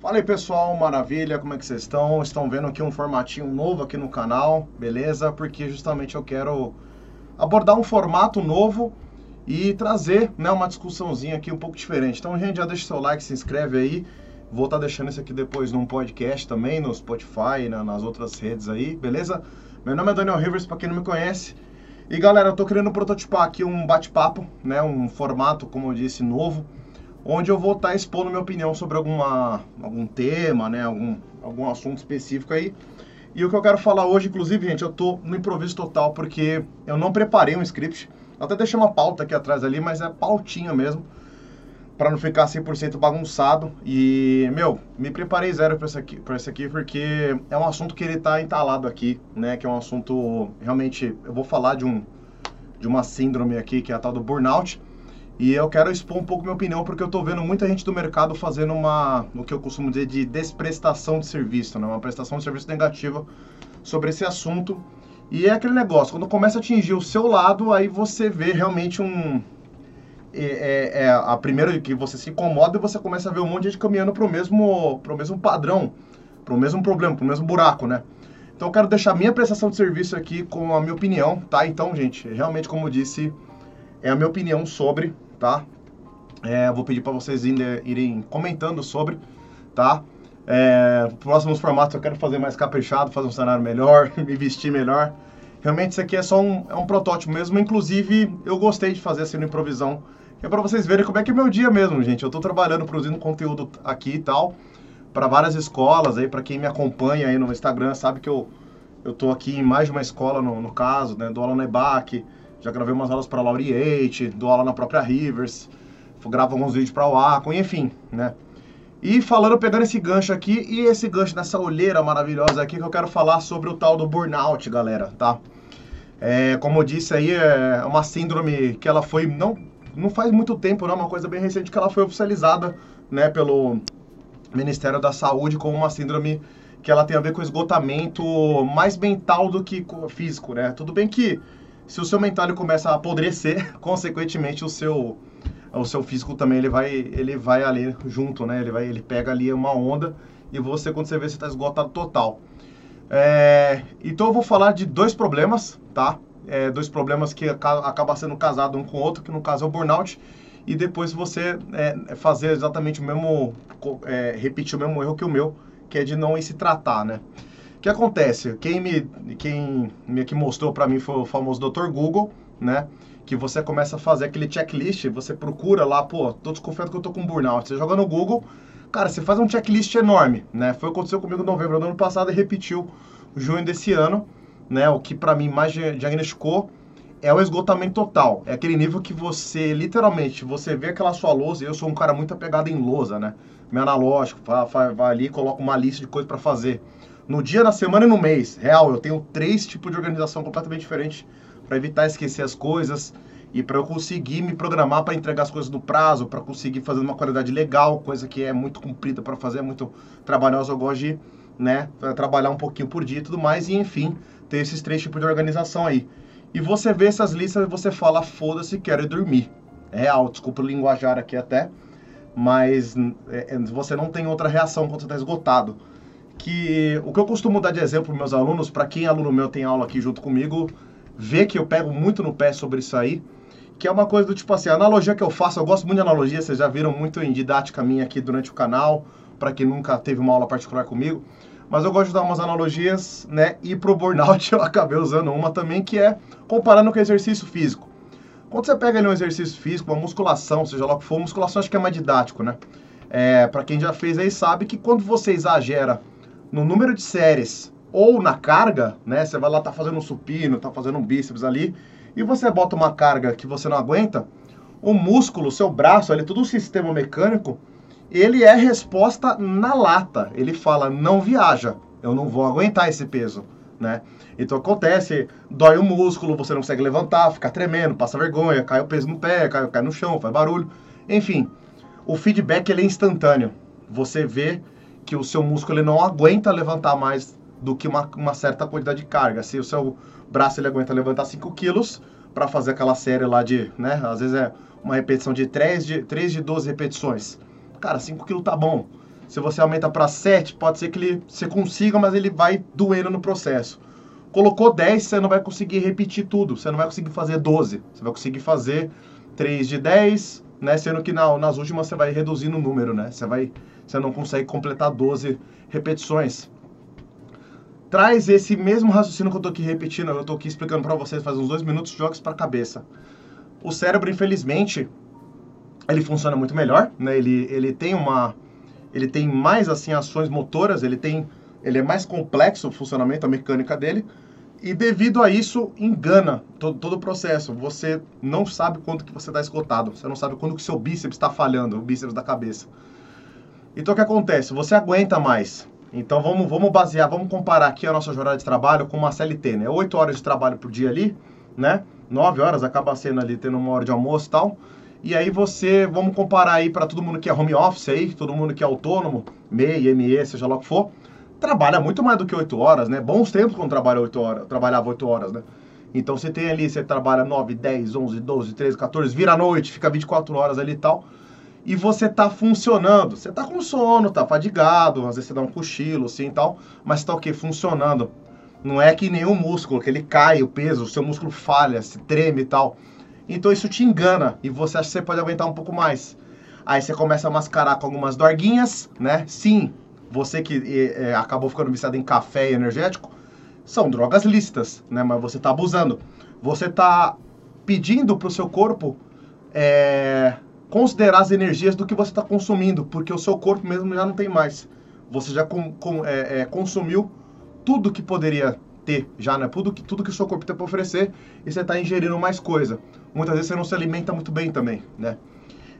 Fala aí pessoal, maravilha, como é que vocês estão? Estão vendo aqui um formatinho novo aqui no canal, beleza? Porque justamente eu quero abordar um formato novo e trazer né, uma discussãozinha aqui um pouco diferente. Então, gente, já deixa seu like, se inscreve aí. Vou estar tá deixando isso aqui depois num podcast também, no Spotify, nas outras redes aí, beleza? Meu nome é Daniel Rivers, para quem não me conhece. E galera, eu tô querendo prototipar aqui um bate-papo, né, um formato, como eu disse, novo onde eu vou estar tá expondo minha opinião sobre alguma, algum tema, né, algum, algum assunto específico aí. E o que eu quero falar hoje, inclusive, gente, eu tô no improviso total porque eu não preparei um script. Até deixei uma pauta aqui atrás ali, mas é pautinha mesmo, para não ficar 100% bagunçado. E, meu, me preparei zero para isso aqui, para isso aqui porque é um assunto que ele tá entalado aqui, né, que é um assunto realmente eu vou falar de um de uma síndrome aqui que é a tal do burnout. E eu quero expor um pouco minha opinião, porque eu estou vendo muita gente do mercado fazendo uma, o que eu costumo dizer de desprestação de serviço, né? uma prestação de serviço negativa sobre esse assunto. E é aquele negócio, quando começa a atingir o seu lado, aí você vê realmente um. É, é, é a primeira que você se incomoda e você começa a ver um monte de gente caminhando para o mesmo, pro mesmo padrão, para o mesmo problema, para o mesmo buraco, né? Então eu quero deixar minha prestação de serviço aqui com a minha opinião, tá? Então, gente, realmente, como eu disse, é a minha opinião sobre tá? É, vou pedir para vocês irem comentando sobre, tá? É, próximos formatos eu quero fazer mais caprichado, fazer um cenário melhor, me vestir melhor. Realmente isso aqui é só um, é um protótipo mesmo, inclusive eu gostei de fazer assim no improvisão, é para vocês verem como é que é meu dia mesmo, gente. Eu estou trabalhando, produzindo conteúdo aqui e tal, para várias escolas aí, para quem me acompanha aí no Instagram, sabe que eu, eu tô aqui em mais de uma escola no, no caso, né? Dou aula na EBAC, já gravei umas aulas para Laureate, dou aula na própria Rivers, gravo alguns vídeos para o Acon, enfim, né? E falando, pegando esse gancho aqui e esse gancho nessa olheira maravilhosa aqui que eu quero falar sobre o tal do burnout, galera, tá? É, como eu disse aí, é uma síndrome que ela foi, não, não faz muito tempo, não, é uma coisa bem recente que ela foi oficializada, né, pelo Ministério da Saúde como uma síndrome que ela tem a ver com esgotamento mais mental do que físico, né? Tudo bem que se o seu mental começa a apodrecer, consequentemente o seu o seu físico também ele vai ele vai ali junto, né? Ele vai ele pega ali uma onda e você quando você vê você está esgotado total. É, então eu vou falar de dois problemas, tá? É, dois problemas que acaba sendo casado um com o outro, que no caso é o burnout, e depois você é, fazer exatamente o mesmo, é, repetir o mesmo erro que o meu, que é de não se tratar, né? O que acontece? Quem me, quem me que mostrou para mim foi o famoso Dr. Google, né? Que você começa a fazer aquele checklist, você procura lá, pô, tô desconfiando que eu tô com burnout. Você joga no Google, cara, você faz um checklist enorme, né? Foi o que aconteceu comigo em novembro do ano passado e repetiu junho desse ano, né? O que para mim mais diagnosticou é o esgotamento total. É aquele nível que você, literalmente, você vê aquela sua lousa, e eu sou um cara muito apegado em lousa, né? Meu analógico, vai, vai, vai ali e coloca uma lista de coisas para fazer no dia, na semana e no mês. Real, eu tenho três tipos de organização completamente diferentes para evitar esquecer as coisas e para eu conseguir me programar para entregar as coisas no prazo, para conseguir fazer uma qualidade legal, coisa que é muito comprida para fazer, é muito trabalhosa. Eu gosto de né, trabalhar um pouquinho por dia e tudo mais, e enfim, ter esses três tipos de organização aí. E você vê essas listas e você fala, foda-se, quero ir dormir. É real, desculpa o linguajar aqui até, mas é, é você não tem outra reação quando você está esgotado que o que eu costumo dar de exemplo para meus alunos, para quem é aluno meu tem aula aqui junto comigo, vê que eu pego muito no pé sobre isso aí, que é uma coisa do tipo assim, a analogia que eu faço, eu gosto muito de analogia, vocês já viram muito em didática minha aqui durante o canal, para quem nunca teve uma aula particular comigo, mas eu gosto de dar umas analogias, né? E pro burnout eu acabei usando uma também que é comparando com exercício físico. Quando você pega ali um exercício físico, uma musculação, seja lá o que for, musculação acho que é mais didático, né? É, para quem já fez aí sabe que quando você exagera no número de séries ou na carga, né? Você vai lá, tá fazendo um supino, tá fazendo um bíceps ali, e você bota uma carga que você não aguenta, o músculo, o seu braço, ele todo o sistema mecânico, ele é resposta na lata. Ele fala, não viaja, eu não vou aguentar esse peso, né? Então acontece, dói o músculo, você não consegue levantar, fica tremendo, passa vergonha, cai o peso no pé, cai, cai no chão, faz barulho. Enfim, o feedback ele é instantâneo. Você vê que o seu músculo ele não aguenta levantar mais do que uma, uma certa quantidade de carga. Se o seu braço ele aguenta levantar 5 quilos para fazer aquela série lá de, né? Às vezes é uma repetição de 3 de, 3 de 12 repetições. Cara, 5 quilos tá bom. Se você aumenta para 7, pode ser que ele, você consiga, mas ele vai doendo no processo. Colocou 10, você não vai conseguir repetir tudo. Você não vai conseguir fazer 12. Você vai conseguir fazer 3 de 10, né? Sendo que na, nas últimas você vai reduzindo o número, né? Você, vai, você não consegue completar 12 repetições. Traz esse mesmo raciocínio que eu tô aqui repetindo, eu tô aqui explicando para vocês faz uns dois minutos, joga para a cabeça. O cérebro, infelizmente, ele funciona muito melhor, né? Ele, ele tem uma ele tem mais assim ações motoras, ele tem ele é mais complexo o funcionamento, a mecânica dele, e devido a isso engana todo, todo o processo. Você não sabe quando que você está esgotado, você não sabe quando que seu bíceps está falhando, o bíceps da cabeça. Então o que acontece? Você aguenta mais. Então vamos, vamos basear, vamos comparar aqui a nossa jornada de trabalho com uma CLT, né? 8 horas de trabalho por dia ali, né? 9 horas acaba sendo ali tendo uma hora de almoço e tal. E aí você, vamos comparar aí para todo mundo que é home office aí, todo mundo que é autônomo, MEI, ME, seja lá o que for trabalha muito mais do que 8 horas, né? Bons tempos quando trabalha 8 horas, trabalhava 8 horas, né? Então você tem ali, você trabalha 9, 10, 11, 12, 13, 14, vira a noite, fica 24 horas ali e tal. E você tá funcionando. Você tá com sono, tá fadigado, às vezes você dá um cochilo assim e tal, mas tá o quê? Funcionando. Não é que nenhum músculo, que ele cai, o peso, o seu músculo falha, se treme e tal. Então isso te engana e você acha que você pode aguentar um pouco mais. Aí você começa a mascarar com algumas dorguinhas, né? Sim, você que é, acabou ficando viciado em café e energético, são drogas lícitas, né? Mas você está abusando. Você está pedindo para o seu corpo é, considerar as energias do que você está consumindo, porque o seu corpo mesmo já não tem mais. Você já com, com, é, é, consumiu tudo que poderia ter, já, né? Tudo que, tudo que o seu corpo tem para oferecer e você está ingerindo mais coisa. Muitas vezes você não se alimenta muito bem também, né?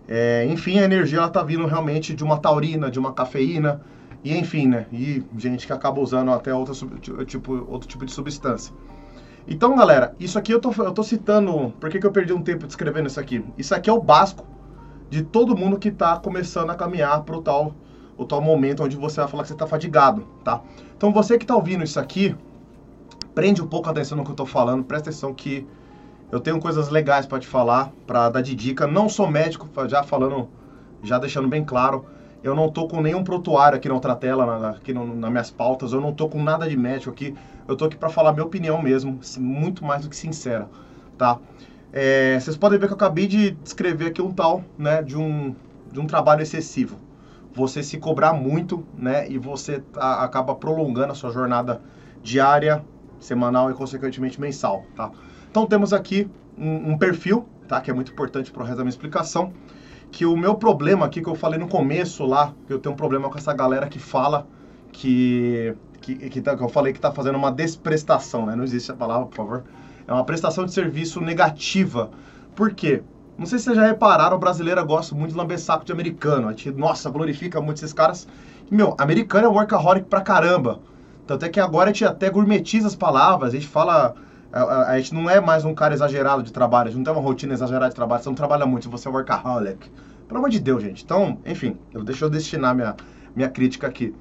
É, enfim, a energia ela tá vindo realmente de uma taurina, de uma cafeína, e enfim, né? E gente que acaba usando até outra, tipo, outro tipo de substância. Então, galera, isso aqui eu tô, eu tô citando. Por que, que eu perdi um tempo descrevendo isso aqui? Isso aqui é o básico de todo mundo que está começando a caminhar para o tal, o tal momento onde você vai falar que você está fadigado, tá? Então, você que está ouvindo isso aqui, prende um pouco a atenção no que eu estou falando, presta atenção que eu tenho coisas legais para te falar, para dar de dica. Não sou médico, já falando, já deixando bem claro. Eu não tô com nenhum protuário aqui na outra tela, na, aqui no, nas minhas pautas. Eu não tô com nada de médico aqui. Eu tô aqui para falar minha opinião mesmo, muito mais do que sincera, tá? É, vocês podem ver que eu acabei de descrever aqui um tal, né, de um, de um trabalho excessivo. Você se cobrar muito, né, e você tá, acaba prolongando a sua jornada diária, semanal e consequentemente mensal, tá? Então temos aqui um, um perfil, tá, que é muito importante para o resto da minha explicação que o meu problema aqui, que eu falei no começo lá, eu tenho um problema com essa galera que fala que, que, que, tá, que eu falei que está fazendo uma desprestação, né? Não existe a palavra, por favor. É uma prestação de serviço negativa. Por quê? Não sei se vocês já repararam, o brasileiro gosta muito de lamber saco de americano. A gente, nossa, glorifica muito esses caras. E, meu, americano é workaholic pra caramba. Tanto é que agora a gente até gourmetiza as palavras, a gente fala a, a, gente não é mais um cara exagerado de trabalho, a gente não tem uma rotina exagerada de trabalho, você não trabalha muito, você é workaholic. Pelo amor de Deus, gente. Então, enfim, eu, deixa eu destinar minha, minha crítica aqui.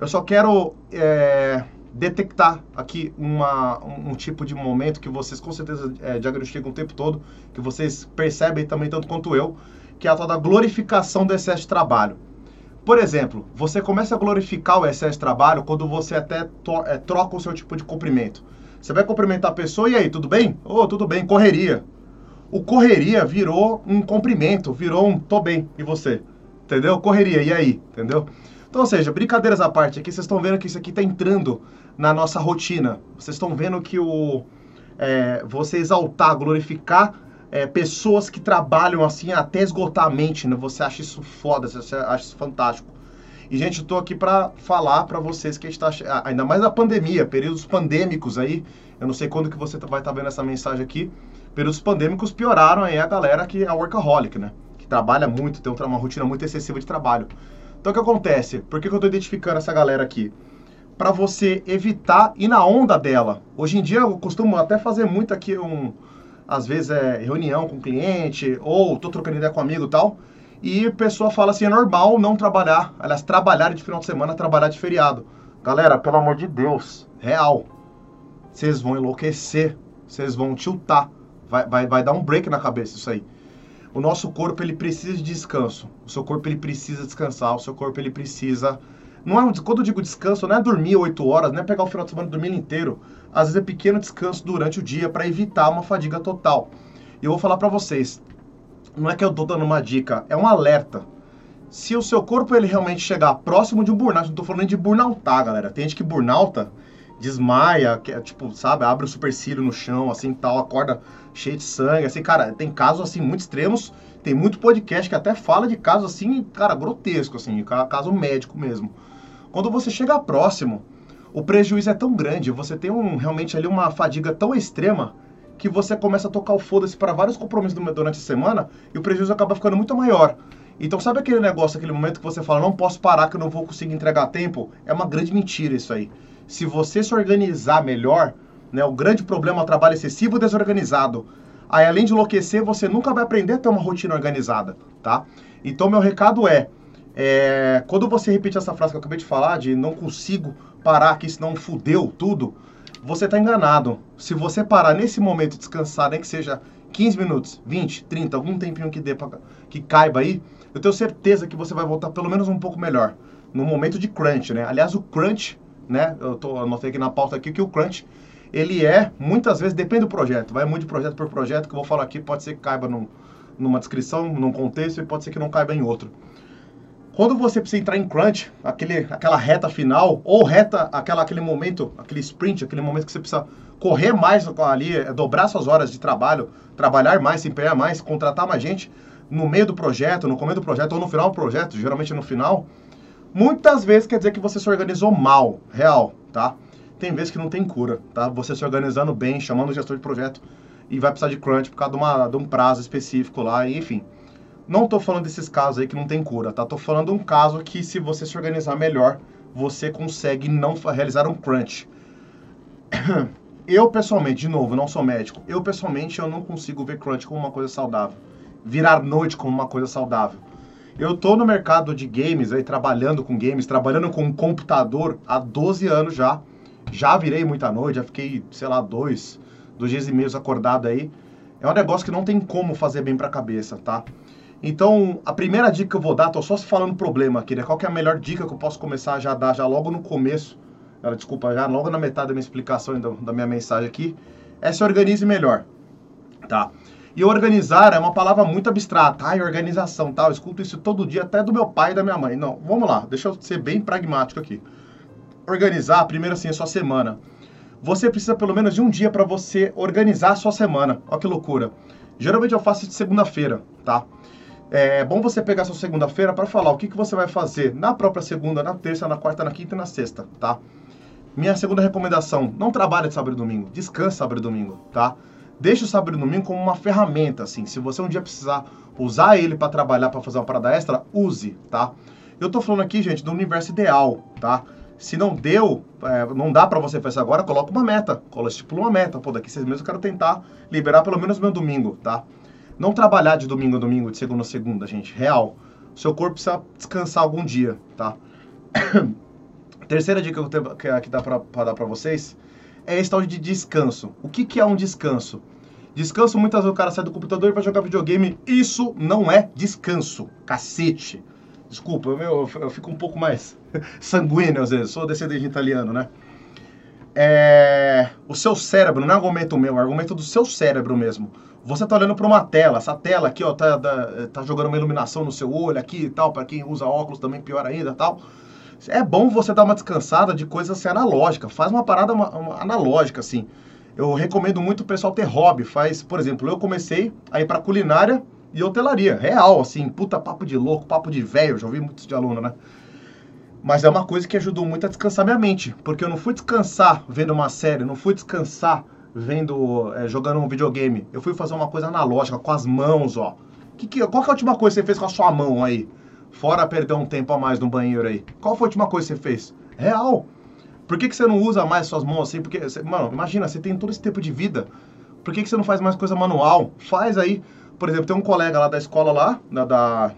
Eu só quero é, detectar aqui uma, um, um, tipo de momento que vocês com certeza é, diagnosticam o tempo todo, que vocês percebem também tanto quanto eu, que é a tal da glorificação do excesso de trabalho. Por exemplo, você começa a glorificar o excesso de trabalho quando você até é, troca o seu tipo de cumprimento. Você vai cumprimentar a pessoa, e aí, tudo bem? Ô, oh, tudo bem, correria. O correria virou um cumprimento, virou um tô bem, e você? Entendeu? Correria, e aí? Entendeu? Então, ou seja, brincadeiras à parte aqui, vocês estão vendo que isso aqui está entrando na nossa rotina. Vocês estão vendo que o é, você exaltar, glorificar é, pessoas que trabalham assim até esgotar a mente, né? Você acha isso foda, você acha isso fantástico. E, gente, eu tô aqui para falar para vocês que a gente tá, ainda mais na pandemia, períodos pandêmicos aí, eu não sei quando que você vai estar tá vendo essa mensagem aqui, períodos pandêmicos pioraram aí a galera que é workaholic, né? Que trabalha muito, tem uma rotina muito excessiva de trabalho. Então, o que acontece? Por que, que eu tô identificando essa galera aqui? Para você evitar ir na onda dela. Hoje em dia, eu costumo até fazer muito aqui um... Às vezes é reunião com cliente, ou tô trocando ideia com amigo e tal e a pessoa fala assim, é normal não trabalhar, aliás, trabalhar de final de semana, trabalhar de feriado. Galera, pelo amor de Deus, real. Vocês vão enlouquecer, vocês vão tiltar. Vai, vai, vai dar um break na cabeça isso aí. o nosso corpo ele precisa de descanso. O seu corpo ele precisa descansar, o seu corpo ele precisa não é quando eu digo descanso, não é dormir 8 horas, não é pegar o final de semana dormir inteiro. Às vezes é pequeno descanso durante o dia para evitar uma fadiga total. E eu vou falar para vocês, não é que eu tô dando uma dica, é um alerta. Se o seu corpo ele realmente chegar próximo de um burnout, não tô falando de burnoutar, galera. Tem gente que burnouta, desmaia, que é, tipo, sabe, abre o supercílio no chão, assim, tal, acorda cheio de sangue, assim, cara, tem casos assim muito extremos, tem muito podcast que até fala de casos assim, cara, grotesco assim, caso médico mesmo. Quando você chega próximo, o prejuízo é tão grande, você tem um, realmente ali uma fadiga tão extrema que você começa a tocar o foda-se para vários compromissos durante a semana e o prejuízo acaba ficando muito maior. Então, sabe aquele negócio, aquele momento que você fala, não posso parar que eu não vou conseguir entregar tempo? É uma grande mentira isso aí. Se você se organizar melhor, né, o grande problema é o trabalho excessivo e desorganizado. Aí, além de enlouquecer, você nunca vai aprender a ter uma rotina organizada, tá? Então, meu recado é, é quando você repete essa frase que eu acabei de falar, de não consigo parar aqui, senão fudeu tudo, você está enganado. Se você parar nesse momento descansar, nem que seja 15 minutos, 20, 30, algum tempinho que dê pra, que caiba aí, eu tenho certeza que você vai voltar pelo menos um pouco melhor. No momento de crunch, né? Aliás, o crunch, né? Eu tô, anotei aqui na pauta aqui que o crunch, ele é, muitas vezes, depende do projeto. Vai muito de projeto por projeto, que eu vou falar aqui, pode ser que caiba num, numa descrição, num contexto, e pode ser que não caiba em outro. Quando você precisa entrar em crunch, aquele, aquela reta final, ou reta, aquela, aquele momento, aquele sprint, aquele momento que você precisa correr mais ali, é, dobrar suas horas de trabalho, trabalhar mais, se empenhar mais, contratar mais gente no meio do projeto, no começo do projeto ou no final do projeto, geralmente no final, muitas vezes quer dizer que você se organizou mal, real, tá? Tem vezes que não tem cura, tá? Você se organizando bem, chamando o gestor de projeto e vai precisar de crunch por causa de, uma, de um prazo específico lá, enfim. Não estou falando desses casos aí que não tem cura, tá? Tô falando um caso que se você se organizar melhor, você consegue não realizar um crunch. Eu pessoalmente, de novo, não sou médico. Eu pessoalmente eu não consigo ver crunch como uma coisa saudável. Virar noite como uma coisa saudável. Eu tô no mercado de games aí trabalhando com games, trabalhando com um computador há 12 anos já. Já virei muita noite, já fiquei, sei lá, dois, dois dias e meio acordado aí. É um negócio que não tem como fazer bem pra cabeça, tá? Então, a primeira dica que eu vou dar, tô só falando problema aqui, né? Qual é a melhor dica que eu posso começar a já dar já logo no começo? Desculpa, já logo na metade da minha explicação da, da minha mensagem aqui, é se organize melhor, tá? E organizar é uma palavra muito abstrata. Ai, organização, tal. Tá? Eu escuto isso todo dia, até do meu pai e da minha mãe. Não, vamos lá, deixa eu ser bem pragmático aqui. Organizar, primeiro assim, a sua semana. Você precisa pelo menos de um dia para você organizar a sua semana. Olha que loucura. Geralmente eu faço de segunda-feira, tá? É bom você pegar sua segunda-feira para falar o que, que você vai fazer na própria segunda, na terça, na quarta, na quinta e na sexta, tá? Minha segunda recomendação, não trabalhe de sábado e domingo, descansa sábado e domingo, tá? Deixe o sábado e domingo como uma ferramenta, assim. Se você um dia precisar usar ele para trabalhar, para fazer uma parada extra, use, tá? Eu tô falando aqui, gente, do universo ideal, tá? Se não deu, é, não dá para você fazer agora, coloca uma meta. Estipula uma meta. Pô, daqui seis meses eu quero tentar liberar pelo menos meu domingo, tá? Não trabalhar de domingo a domingo, de segunda a segunda, gente. Real. Seu corpo precisa descansar algum dia, tá? Terceira dica que, eu tenho, que, dá pra, pra dar pra vocês é esse tal de descanso. O que, que é um descanso? Descanso, muitas vezes o cara sai do computador e vai jogar videogame. Isso não é descanso. Cacete. Desculpa, eu, eu, eu fico um pouco mais sanguíneo às vezes. Sou descendente de italiano, né? É, o seu cérebro, não é argumento meu, é argumento do seu cérebro mesmo. Você tá olhando para uma tela, essa tela aqui, ó, tá, tá, jogando uma iluminação no seu olho aqui e tal, para quem usa óculos também pior ainda tal. É bom você dar uma descansada de coisas assim, analógica, faz uma parada uma, uma analógica assim. Eu recomendo muito o pessoal ter hobby, faz, por exemplo, eu comecei a ir para culinária e hotelaria, real, assim, puta papo de louco, papo de velho, já ouvi muitos de aluno, né? Mas é uma coisa que ajudou muito a descansar minha mente, porque eu não fui descansar vendo uma série, não fui descansar vendo, é, jogando um videogame. Eu fui fazer uma coisa analógica com as mãos, ó. Que, que, qual que é a última coisa que você fez com a sua mão aí? Fora perder um tempo a mais no banheiro aí. Qual foi a última coisa que você fez? Real. Por que, que você não usa mais suas mãos assim? Porque, você, mano, imagina, você tem todo esse tempo de vida. Por que, que você não faz mais coisa manual? Faz aí. Por exemplo, tem um colega lá da escola lá, da, da,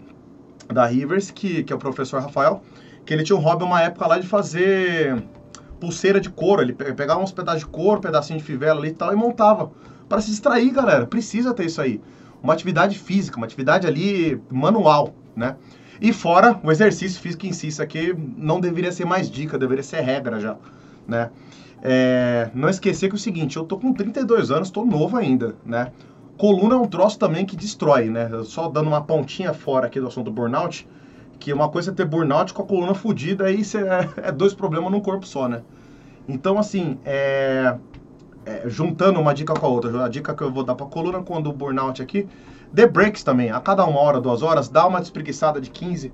da Rivers, que, que é o professor Rafael que ele tinha um hobby uma época lá de fazer pulseira de couro. Ele pegava uns pedaços de couro, pedacinho de fivela ali e tal, e montava. Para se distrair, galera. Precisa ter isso aí. uma atividade física, uma atividade ali manual, né? E fora o exercício físico em si, isso aqui não deveria ser mais dica, deveria ser regra já, né? É, não esquecer que é o seguinte, eu tô com 32 anos, tô novo ainda, né? Coluna é um troço também que destrói, né? Só dando uma pontinha fora aqui do assunto do burnout, que uma coisa é ter burnout com a coluna fodida, aí cê, é, é, dois problemas num corpo só, né? Então, assim, é, é, juntando uma dica com a outra, a dica que eu vou dar pra coluna quando o burnout aqui, dê breaks também, a cada uma hora, duas horas, dá uma despreguiçada de 15,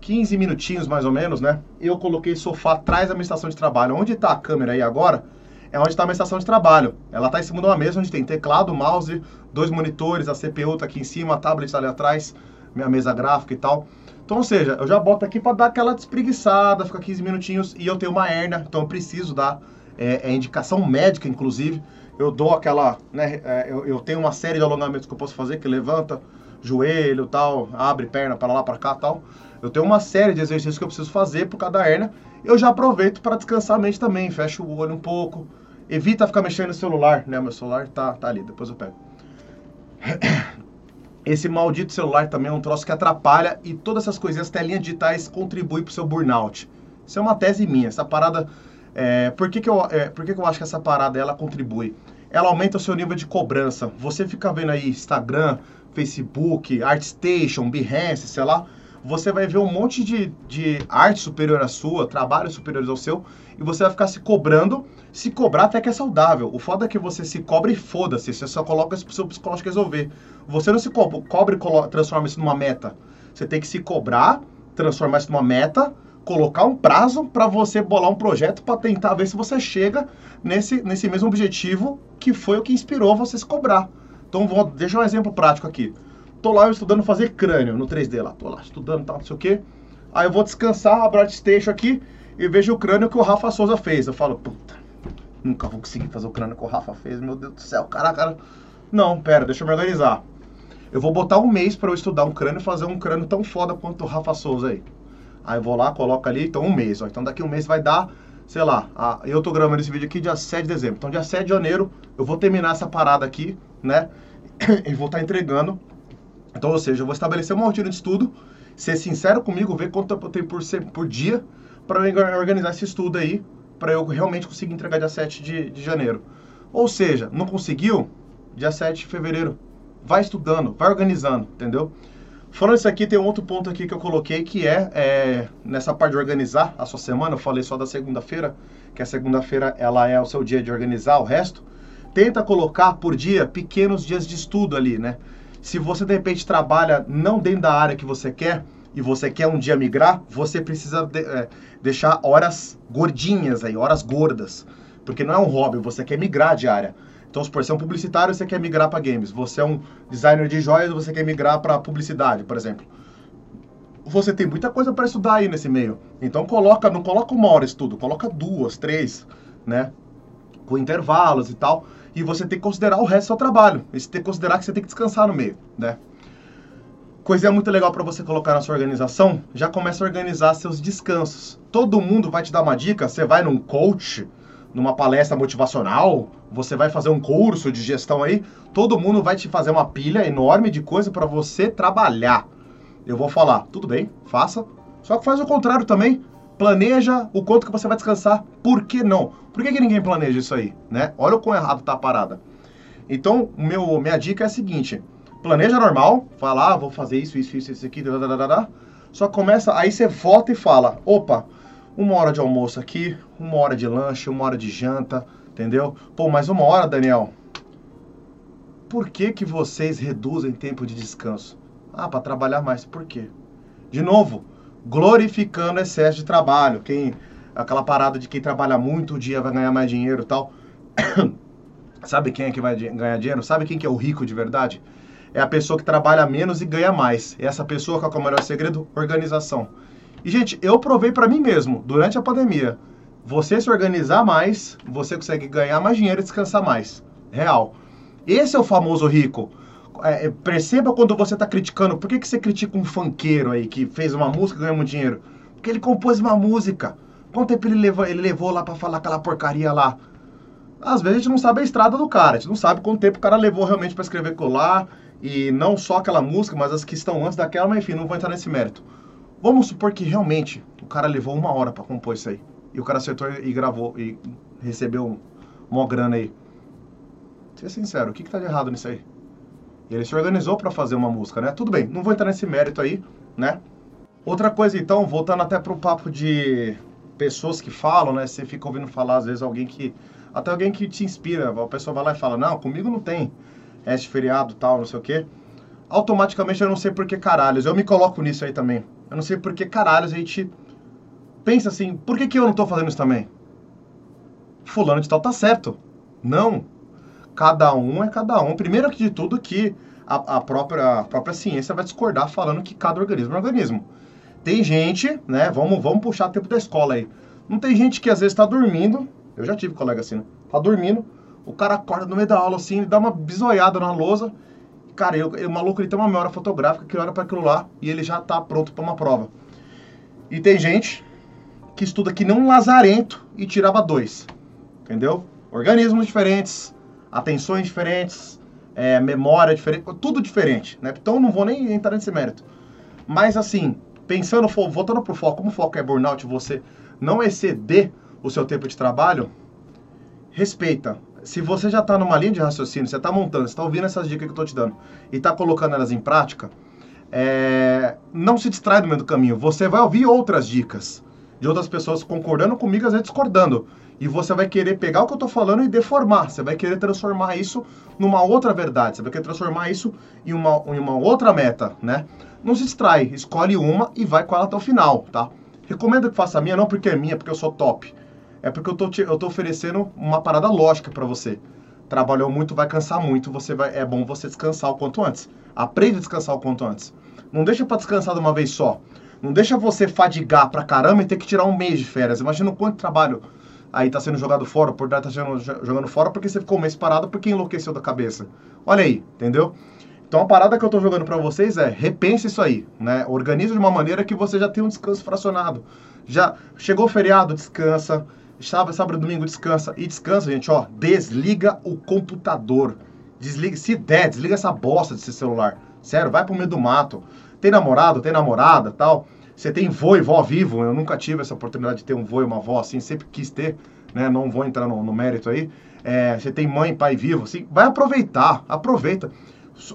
15 minutinhos mais ou menos, né? Eu coloquei sofá atrás da minha estação de trabalho. Onde tá a câmera aí agora? é onde está a minha estação de trabalho. Ela está em cima de uma mesa onde tem teclado, mouse, dois monitores, a CPU está aqui em cima, a tablet está ali atrás, minha mesa gráfica e tal. Então, ou seja, eu já boto aqui para dar aquela despreguiçada, fica 15 minutinhos e eu tenho uma hérnia, então eu preciso dar é, é indicação médica, inclusive. Eu dou aquela, né, é, eu, eu, tenho uma série de alongamentos que eu posso fazer, que levanta joelho tal, abre perna para lá, para cá tal. Eu tenho uma série de exercícios que eu preciso fazer por cada hérnia. Eu já aproveito para descansar a mente também, fecho o olho um pouco, Evita ficar mexendo no celular, né? Meu celular tá, tá ali, depois eu pego. Esse maldito celular também é um troço que atrapalha e todas essas coisinhas, telinhas digitais, contribuem pro seu burnout. Isso é uma tese minha. Essa parada. É, por que, que, eu, é, por que, que eu acho que essa parada ela contribui? Ela aumenta o seu nível de cobrança. Você fica vendo aí Instagram, Facebook, ArtStation, Behance, sei lá você vai ver um monte de, de arte superior à sua, trabalhos superiores ao seu, e você vai ficar se cobrando. Se cobrar até que é saudável. O foda é que você se cobre e foda-se. Você só coloca isso pro seu psicológico resolver. Você não se co cobre e transforma isso numa meta. Você tem que se cobrar, transformar isso numa meta, colocar um prazo para você bolar um projeto para tentar ver se você chega nesse, nesse mesmo objetivo que foi o que inspirou você se cobrar. Então, vou, deixa um exemplo prático aqui tô lá estudando fazer crânio no 3D lá. Tô lá estudando tal, não sei o quê. Aí eu vou descansar, abro a Station aqui e vejo o crânio que o Rafa Souza fez. Eu falo, puta, nunca vou conseguir fazer o crânio que o Rafa fez, meu Deus do céu, cara, cara. Não, pera, deixa eu me organizar. Eu vou botar um mês para eu estudar um crânio e fazer um crânio tão foda quanto o Rafa Souza aí. Aí eu vou lá, coloco ali, então um mês. Ó. Então daqui um mês vai dar, sei lá, a, eu tô gravando esse vídeo aqui dia 7 de dezembro. Então dia 7 de janeiro eu vou terminar essa parada aqui, né? e vou estar tá entregando então, ou seja, eu vou estabelecer uma rotina de estudo, ser sincero comigo, ver quanto tempo eu tenho por, por dia para eu organizar esse estudo aí, para eu realmente conseguir entregar dia 7 de, de janeiro. Ou seja, não conseguiu? Dia 7 de fevereiro. Vai estudando, vai organizando, entendeu? Falando isso aqui, tem um outro ponto aqui que eu coloquei que é, é nessa parte de organizar a sua semana. Eu falei só da segunda-feira, que a segunda-feira ela é o seu dia de organizar o resto. Tenta colocar por dia pequenos dias de estudo ali, né? Se você de repente trabalha não dentro da área que você quer e você quer um dia migrar, você precisa de, é, deixar horas gordinhas aí, horas gordas. Porque não é um hobby, você quer migrar de área. Então, se você é um publicitário, você quer migrar para games. Você é um designer de joias, você quer migrar para publicidade, por exemplo. Você tem muita coisa para estudar aí nesse meio. Então, coloca, não coloca uma hora estudo, coloca duas, três, né? Com intervalos e tal e você tem que considerar o resto do seu trabalho. E você tem que considerar que você tem que descansar no meio, né? Coisa muito legal para você colocar na sua organização, já começa a organizar seus descansos. Todo mundo vai te dar uma dica, você vai num coach, numa palestra motivacional, você vai fazer um curso de gestão aí, todo mundo vai te fazer uma pilha enorme de coisa para você trabalhar. Eu vou falar, tudo bem, faça. Só que faz o contrário também planeja o quanto que você vai descansar. Por que não? Por que, que ninguém planeja isso aí, né? Olha o quão errado tá a parada. Então, meu, minha dica é a seguinte: planeja normal, fala, ah, vou fazer isso, isso, isso, isso aqui, dadadada, só começa, aí você volta e fala, opa, uma hora de almoço aqui, uma hora de lanche, uma hora de janta, entendeu? Pô, mais uma hora, Daniel. Por que que vocês reduzem tempo de descanso? Ah, para trabalhar mais. Por quê? De novo, glorificando excesso de trabalho. Quem aquela parada de quem trabalha muito o dia vai ganhar mais dinheiro, tal. Sabe quem é que vai ganhar dinheiro? Sabe quem que é o rico de verdade? É a pessoa que trabalha menos e ganha mais. E essa pessoa, qual é o melhor segredo? Organização. E, gente, eu provei para mim mesmo, durante a pandemia, você se organizar mais, você consegue ganhar mais dinheiro e descansar mais. Real. Esse é o famoso rico. É, é, perceba quando você está criticando. Por que, que você critica um funkeiro aí que fez uma música e ganhou muito dinheiro? Porque ele compôs uma música. Quanto tempo ele levou, ele levou lá para falar aquela porcaria lá? Às vezes a gente não sabe a estrada do cara, a gente não sabe quanto tempo o cara levou realmente para escrever lá, e não só aquela música, mas as que estão antes daquela, mas enfim, não vou entrar nesse mérito. Vamos supor que realmente o cara levou uma hora para compor isso aí. E o cara acertou e gravou e recebeu uma grana aí. Seja sincero, o que, que tá de errado nisso aí? Ele se organizou para fazer uma música, né? Tudo bem, não vou entrar nesse mérito aí, né? Outra coisa então, voltando até pro papo de pessoas que falam, né? Você fica ouvindo falar às vezes alguém que até alguém que te inspira, a pessoa vai lá e fala: "Não, comigo não tem este feriado, tal, não sei o quê". Automaticamente eu não sei por que caralhos, eu me coloco nisso aí também. Eu não sei por que caralhos a gente pensa assim, por que, que eu não tô fazendo isso também? Fulano de tal tá certo. Não. Cada um é cada um. Primeiro de tudo que a, a, própria, a própria ciência vai discordar falando que cada organismo é um organismo. Tem gente, né? Vamos, vamos puxar tempo da escola aí. Não tem gente que às vezes está dormindo. Eu já tive colega assim, né? Tá dormindo, o cara acorda no meio da aula assim, ele dá uma bisoiada na lousa. Cara, eu, o maluco ele tem uma memória fotográfica que olha para aquilo lá e ele já tá pronto para uma prova. E tem gente que estuda que nem um lazarento e tirava dois. Entendeu? Organismos diferentes, atenções diferentes, é, memória diferente, tudo diferente, né? Então não vou nem entrar nesse mérito. Mas assim, pensando, voltando pro foco, como o foco é burnout, você não exceder o seu tempo de trabalho, respeita. Se você já está numa linha de raciocínio, você está montando, você está ouvindo essas dicas que eu estou te dando e está colocando elas em prática, é, não se distrai do meio do caminho. Você vai ouvir outras dicas de outras pessoas concordando comigo, às vezes discordando. E você vai querer pegar o que eu estou falando e deformar. Você vai querer transformar isso numa outra verdade. Você vai querer transformar isso em uma, em uma outra meta, né? Não se distrai. Escolhe uma e vai com ela até o final, tá? Recomendo que faça a minha, não porque é minha, porque eu sou top. É porque eu tô, te, eu tô oferecendo uma parada lógica para você. Trabalhou muito, vai cansar muito. Você vai, é bom você descansar o quanto antes. Aprende a descansar o quanto antes. Não deixa para descansar de uma vez só. Não deixa você fadigar pra caramba e ter que tirar um mês de férias. Imagina o quanto trabalho aí tá sendo jogado fora, por tá sendo jogando fora porque você ficou um mês parado porque enlouqueceu da cabeça. Olha aí, entendeu? Então a parada que eu tô jogando para vocês é repense isso aí, né? Organize de uma maneira que você já tenha um descanso fracionado. Já chegou o feriado, descansa. Sábado, sábado, domingo, descansa. E descansa, gente, ó. Desliga o computador. Desliga, se der, desliga essa bosta desse celular. Sério, vai pro meio do mato. Tem namorado, tem namorada, tal. Você tem vô e vó vivo. Eu nunca tive essa oportunidade de ter um vô e uma avó assim, sempre quis ter, né? Não vou entrar no, no mérito aí. É, você tem mãe e pai vivo, assim, vai aproveitar, aproveita.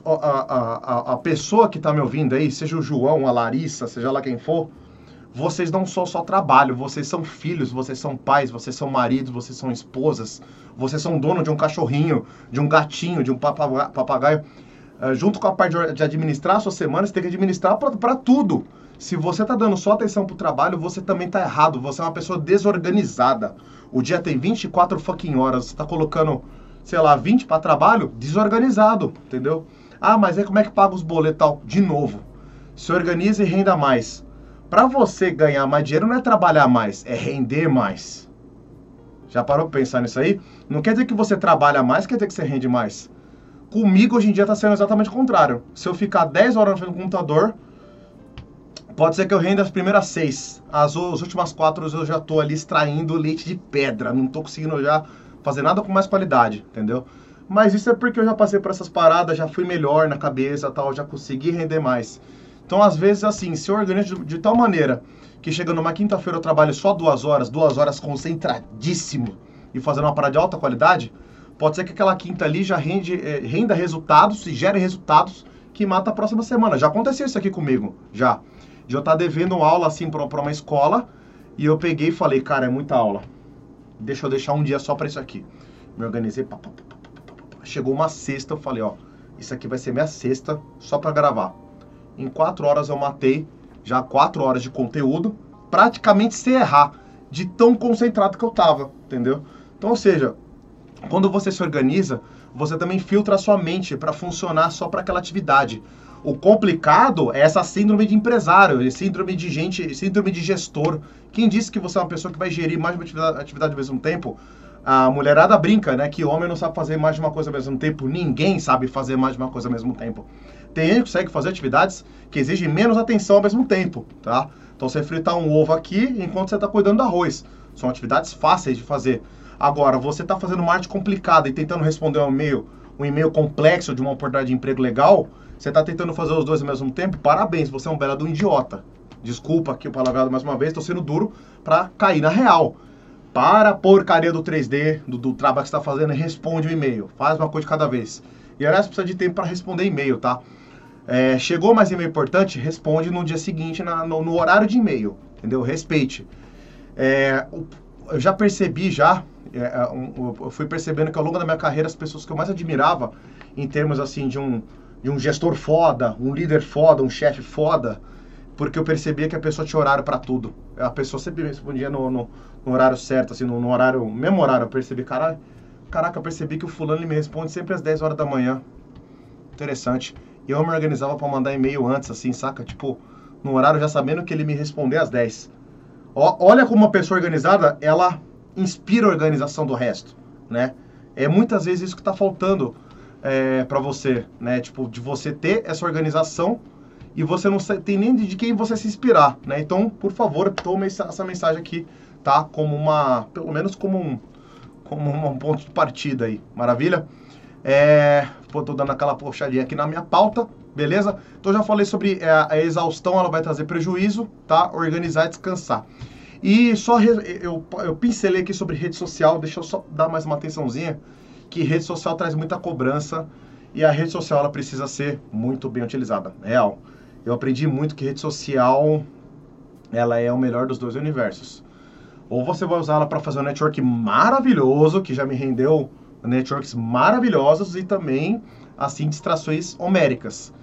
A, a, a, a pessoa que está me ouvindo aí, seja o João, a Larissa, seja lá quem for, vocês não são só trabalho, vocês são filhos, vocês são pais, vocês são maridos, vocês são esposas, vocês são dono de um cachorrinho, de um gatinho, de um papagaio. Uh, junto com a parte de administrar a sua semana, você tem que administrar para tudo. Se você está dando só atenção pro trabalho, você também está errado. Você é uma pessoa desorganizada. O dia tem 24 fucking horas. Você tá colocando, sei lá, 20 para trabalho? Desorganizado, entendeu? Ah, mas aí como é que paga os boletos tal? De novo. Se organize e renda mais. Para você ganhar mais dinheiro não é trabalhar mais, é render mais. Já parou para pensar nisso aí? Não quer dizer que você trabalha mais, quer dizer que você rende mais. Comigo hoje em dia está sendo exatamente o contrário. Se eu ficar 10 horas do computador, Pode ser que eu renda as primeiras seis. As, as últimas quatro eu já tô ali extraindo leite de pedra. Não tô conseguindo já fazer nada com mais qualidade, entendeu? Mas isso é porque eu já passei por essas paradas, já fui melhor na cabeça tal, já consegui render mais. Então, às vezes, assim, se eu organizo de, de tal maneira que chega numa quinta-feira eu trabalho só duas horas, duas horas concentradíssimo e fazendo uma parada de alta qualidade, pode ser que aquela quinta ali já rende, eh, renda resultados e gere resultados que mata a próxima semana. Já aconteceu isso aqui comigo, já estar tá devendo aula assim para uma escola e eu peguei e falei, cara, é muita aula. Deixa eu deixar um dia só para isso aqui. Me organizei, pá, pá, pá, chegou uma sexta, eu falei, ó, isso aqui vai ser minha sexta só para gravar. Em quatro horas eu matei já quatro horas de conteúdo, praticamente sem errar, de tão concentrado que eu tava, entendeu? Então, ou seja, quando você se organiza, você também filtra a sua mente para funcionar só para aquela atividade. O complicado é essa síndrome de empresário, síndrome de gente, síndrome de gestor. Quem disse que você é uma pessoa que vai gerir mais de uma atividade, atividade ao mesmo tempo? A mulherada brinca, né? Que homem não sabe fazer mais de uma coisa ao mesmo tempo. Ninguém sabe fazer mais de uma coisa ao mesmo tempo. Tem gente que consegue fazer atividades que exigem menos atenção ao mesmo tempo, tá? Então você fritar um ovo aqui enquanto você está cuidando do arroz. São atividades fáceis de fazer. Agora, você está fazendo uma arte complicada e tentando responder um e-mail um e-mail complexo de uma oportunidade de emprego legal, você está tentando fazer os dois ao mesmo tempo, parabéns, você é um belo do idiota. Desculpa aqui o palavrado mais uma vez, estou sendo duro para cair na real. Para a porcaria do 3D, do, do trabalho que você está fazendo responde o e-mail. Faz uma coisa de cada vez. E aliás, precisa de tempo para responder e-mail, tá? É, chegou mais e-mail importante, responde no dia seguinte, na, no, no, horário de e-mail, entendeu? Respeite. É, eu já percebi já, é, é um, eu fui percebendo que ao longo da minha carreira as pessoas que eu mais admirava em termos assim de um, de um gestor foda, um líder foda, um chefe foda, porque eu percebia que a pessoa tinha horário para tudo. A pessoa sempre respondia no, no, no horário certo, assim, no, no, horário, mesmo horário, eu percebi, cara, caraca, eu percebi que o fulano me responde sempre às 10 horas da manhã. Interessante. E eu me organizava para mandar e-mail antes, assim, saca? Tipo, no horário já sabendo que ele me responder às 10. Ó, olha como uma pessoa organizada, ela inspira a organização do resto, né? É muitas vezes isso que está faltando é, para você, né? Tipo, de você ter essa organização e você não tem nem de quem você se inspirar, né? Então, por favor, tome essa mensagem aqui, tá? Como uma, pelo menos como um, como um ponto de partida aí, maravilha? É, pô, tô dando aquela puxadinha aqui na minha pauta, beleza? Então já falei sobre é, a exaustão, ela vai trazer prejuízo, tá? Organizar e descansar. E só eu, eu pincelei aqui sobre rede social, deixa eu só dar mais uma atençãozinha, que rede social traz muita cobrança e a rede social ela precisa ser muito bem utilizada, real. Eu aprendi muito que rede social ela é o melhor dos dois universos. Ou você vai usar ela para fazer um network maravilhoso, que já me rendeu networks maravilhosos e também, assim, distrações homéricas.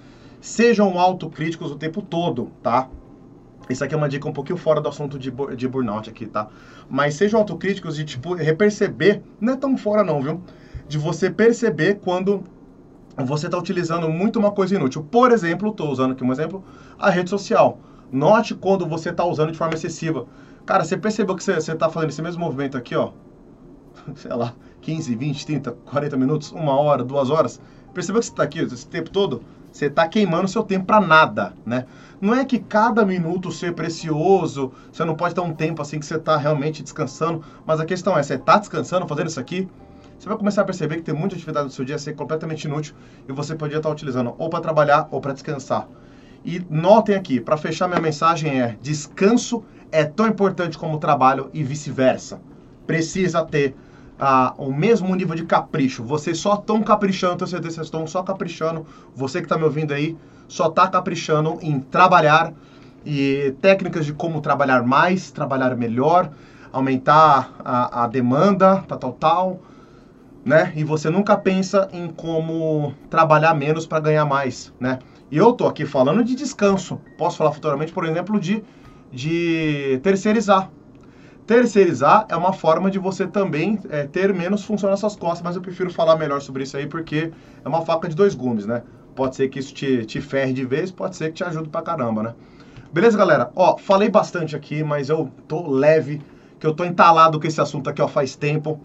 Sejam autocríticos o tempo todo, tá? Isso aqui é uma dica um pouquinho fora do assunto de, de burnout aqui, tá? Mas sejam autocríticos de, tipo, reperceber, não é tão fora não, viu? De você perceber quando você está utilizando muito uma coisa inútil. Por exemplo, estou usando aqui um exemplo, a rede social. Note quando você está usando de forma excessiva. Cara, você percebeu que você está fazendo esse mesmo movimento aqui, ó? Sei lá, 15, 20, 30, 40 minutos, uma hora, duas horas. Percebeu que você está aqui esse tempo todo? Você está queimando seu tempo para nada, né? Não é que cada minuto ser precioso, você não pode ter um tempo assim que você está realmente descansando, mas a questão é, você está descansando, fazendo isso aqui? Você vai começar a perceber que tem muita atividade do seu dia ser completamente inútil e você podia estar utilizando ou para trabalhar ou para descansar. E notem aqui, para fechar minha mensagem é: descanso é tão importante como trabalho e vice-versa. Precisa ter ah, o mesmo nível de capricho. Vocês só estão caprichando, tenho certeza que vocês estão só caprichando. Você que está me ouvindo aí, só está caprichando em trabalhar e técnicas de como trabalhar mais, trabalhar melhor, aumentar a, a demanda, tal, tal, tal, né? E você nunca pensa em como trabalhar menos para ganhar mais, né? E eu tô aqui falando de descanso. Posso falar futuramente, por exemplo, de, de terceirizar. Terceirizar é uma forma de você também é, ter menos função nas suas costas, mas eu prefiro falar melhor sobre isso aí porque é uma faca de dois gumes, né? Pode ser que isso te, te ferre de vez, pode ser que te ajude pra caramba, né? Beleza, galera? Ó, falei bastante aqui, mas eu tô leve, que eu tô entalado com esse assunto aqui, ó, faz tempo.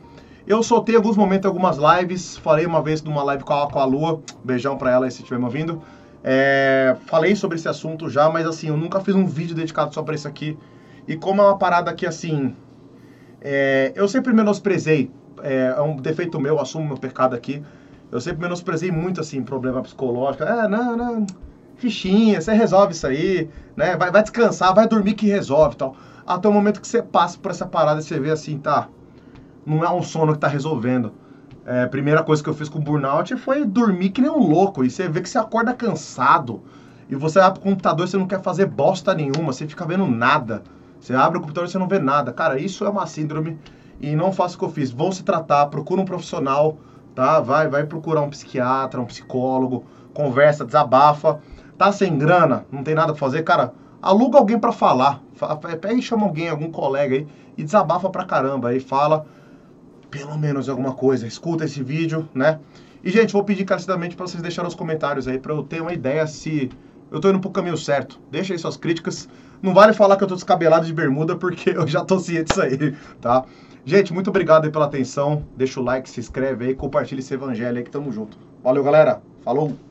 Eu soltei alguns momentos, algumas lives, falei uma vez numa live com a, com a Lua, beijão pra ela aí se estiver me ouvindo. É, falei sobre esse assunto já, mas assim, eu nunca fiz um vídeo dedicado só pra isso aqui. E como é uma parada que, assim, é, eu sempre menosprezei, é, é, um defeito meu, assumo meu pecado aqui, eu sempre menosprezei muito, assim, problema psicológico. É, não, não, fichinha, você resolve isso aí, né? Vai, vai descansar, vai dormir que resolve tal. Até o momento que você passa por essa parada e você vê assim, tá, não é um sono que tá resolvendo. É, a primeira coisa que eu fiz com o burnout foi dormir que nem um louco. E você vê que você acorda cansado. E você vai pro computador e você não quer fazer bosta nenhuma, você fica vendo nada. Você abre o computador e você não vê nada. Cara, isso é uma síndrome e não faça o que eu fiz. Vão se tratar, procura um profissional, tá? Vai, vai procurar um psiquiatra, um psicólogo, conversa, desabafa. Tá sem grana, não tem nada pra fazer, cara, aluga alguém para falar. Pega e chama alguém, algum colega aí e desabafa pra caramba. Aí fala pelo menos alguma coisa. Escuta esse vídeo, né? E, gente, vou pedir encarecidamente para vocês deixarem os comentários aí para eu ter uma ideia se eu tô indo pro caminho certo. Deixa aí suas críticas. Não vale falar que eu tô descabelado de bermuda, porque eu já tô ciente disso aí, tá? Gente, muito obrigado aí pela atenção. Deixa o like, se inscreve aí, compartilha esse evangelho aí que tamo junto. Valeu, galera. Falou!